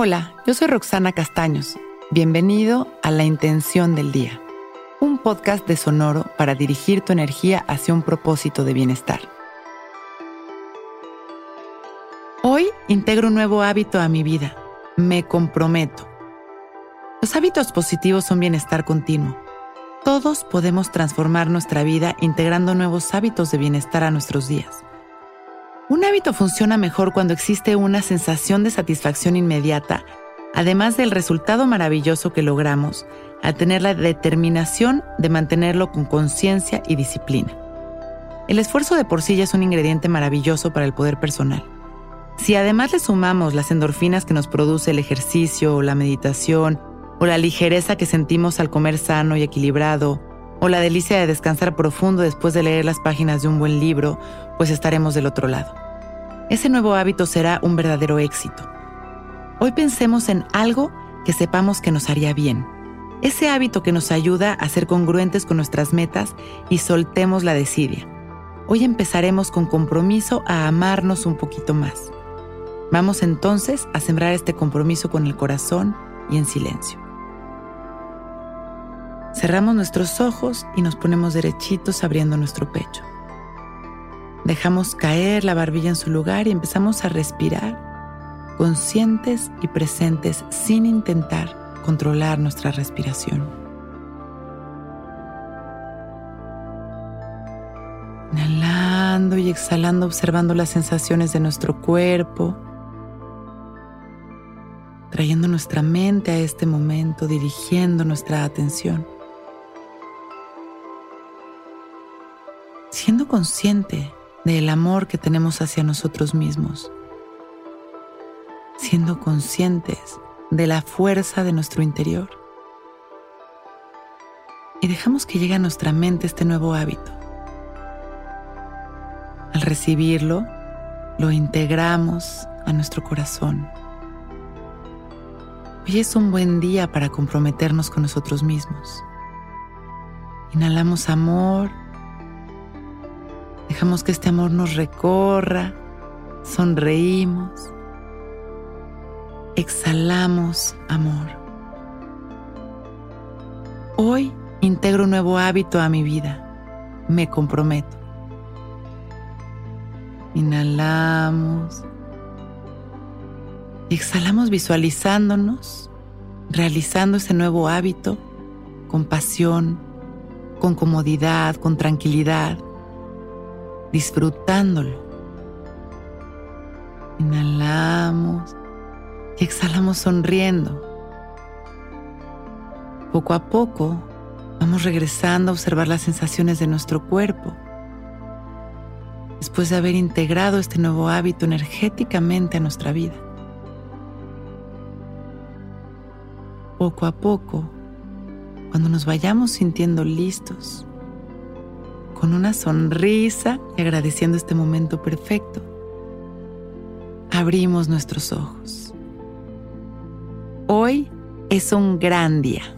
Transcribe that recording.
Hola, yo soy Roxana Castaños. Bienvenido a La Intención del Día, un podcast de Sonoro para dirigir tu energía hacia un propósito de bienestar. Hoy integro un nuevo hábito a mi vida. Me comprometo. Los hábitos positivos son bienestar continuo. Todos podemos transformar nuestra vida integrando nuevos hábitos de bienestar a nuestros días. Un hábito funciona mejor cuando existe una sensación de satisfacción inmediata, además del resultado maravilloso que logramos al tener la determinación de mantenerlo con conciencia y disciplina. El esfuerzo de por sí ya es un ingrediente maravilloso para el poder personal. Si además le sumamos las endorfinas que nos produce el ejercicio o la meditación, o la ligereza que sentimos al comer sano y equilibrado, o la delicia de descansar profundo después de leer las páginas de un buen libro, pues estaremos del otro lado. Ese nuevo hábito será un verdadero éxito. Hoy pensemos en algo que sepamos que nos haría bien. Ese hábito que nos ayuda a ser congruentes con nuestras metas y soltemos la desidia. Hoy empezaremos con compromiso a amarnos un poquito más. Vamos entonces a sembrar este compromiso con el corazón y en silencio. Cerramos nuestros ojos y nos ponemos derechitos abriendo nuestro pecho. Dejamos caer la barbilla en su lugar y empezamos a respirar, conscientes y presentes sin intentar controlar nuestra respiración. Inhalando y exhalando, observando las sensaciones de nuestro cuerpo, trayendo nuestra mente a este momento, dirigiendo nuestra atención. Siendo consciente del amor que tenemos hacia nosotros mismos, siendo conscientes de la fuerza de nuestro interior. Y dejamos que llegue a nuestra mente este nuevo hábito. Al recibirlo, lo integramos a nuestro corazón. Hoy es un buen día para comprometernos con nosotros mismos. Inhalamos amor Dejamos que este amor nos recorra, sonreímos, exhalamos amor. Hoy integro un nuevo hábito a mi vida. Me comprometo. Inhalamos y exhalamos visualizándonos, realizando ese nuevo hábito con pasión, con comodidad, con tranquilidad disfrutándolo. Inhalamos y exhalamos sonriendo. Poco a poco vamos regresando a observar las sensaciones de nuestro cuerpo. Después de haber integrado este nuevo hábito energéticamente a nuestra vida. Poco a poco, cuando nos vayamos sintiendo listos, con una sonrisa y agradeciendo este momento perfecto, abrimos nuestros ojos. Hoy es un gran día.